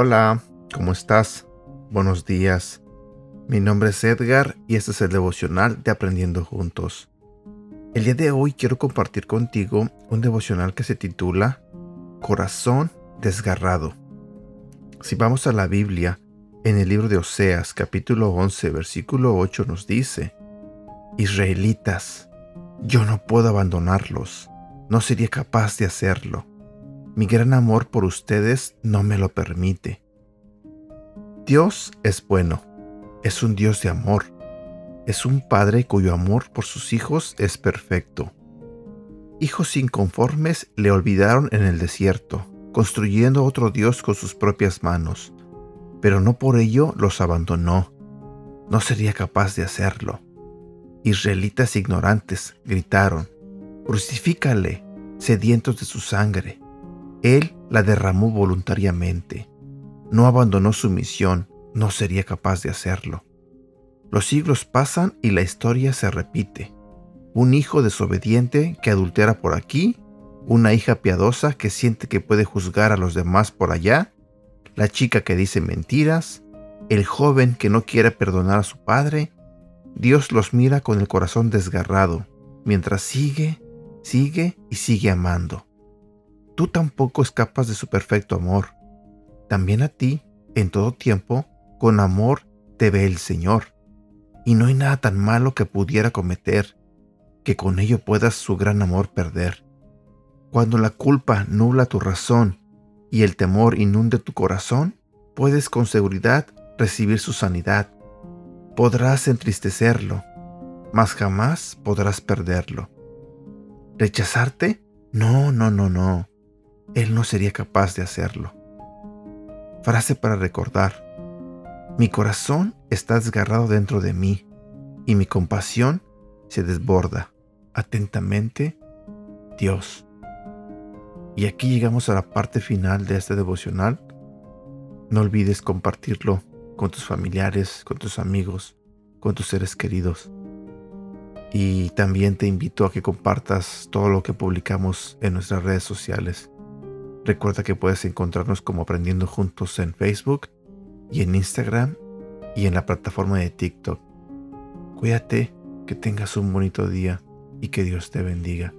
Hola, ¿cómo estás? Buenos días. Mi nombre es Edgar y este es el devocional de Aprendiendo Juntos. El día de hoy quiero compartir contigo un devocional que se titula Corazón desgarrado. Si vamos a la Biblia, en el libro de Oseas capítulo 11 versículo 8 nos dice, Israelitas, yo no puedo abandonarlos, no sería capaz de hacerlo. Mi gran amor por ustedes no me lo permite. Dios es bueno, es un Dios de amor, es un Padre cuyo amor por sus hijos es perfecto. Hijos inconformes le olvidaron en el desierto, construyendo otro Dios con sus propias manos, pero no por ello los abandonó. No sería capaz de hacerlo. Israelitas ignorantes gritaron, Crucifícale, sedientos de su sangre. Él la derramó voluntariamente. No abandonó su misión, no sería capaz de hacerlo. Los siglos pasan y la historia se repite. Un hijo desobediente que adultera por aquí, una hija piadosa que siente que puede juzgar a los demás por allá, la chica que dice mentiras, el joven que no quiere perdonar a su padre. Dios los mira con el corazón desgarrado, mientras sigue, sigue y sigue amando tú tampoco escapas de su perfecto amor. También a ti, en todo tiempo, con amor te ve el Señor. Y no hay nada tan malo que pudiera cometer, que con ello puedas su gran amor perder. Cuando la culpa nubla tu razón y el temor inunde tu corazón, puedes con seguridad recibir su sanidad. Podrás entristecerlo, mas jamás podrás perderlo. ¿Rechazarte? No, no, no, no él no sería capaz de hacerlo. Frase para recordar. Mi corazón está desgarrado dentro de mí y mi compasión se desborda. Atentamente, Dios. Y aquí llegamos a la parte final de este devocional. No olvides compartirlo con tus familiares, con tus amigos, con tus seres queridos. Y también te invito a que compartas todo lo que publicamos en nuestras redes sociales. Recuerda que puedes encontrarnos como Aprendiendo Juntos en Facebook y en Instagram y en la plataforma de TikTok. Cuídate, que tengas un bonito día y que Dios te bendiga.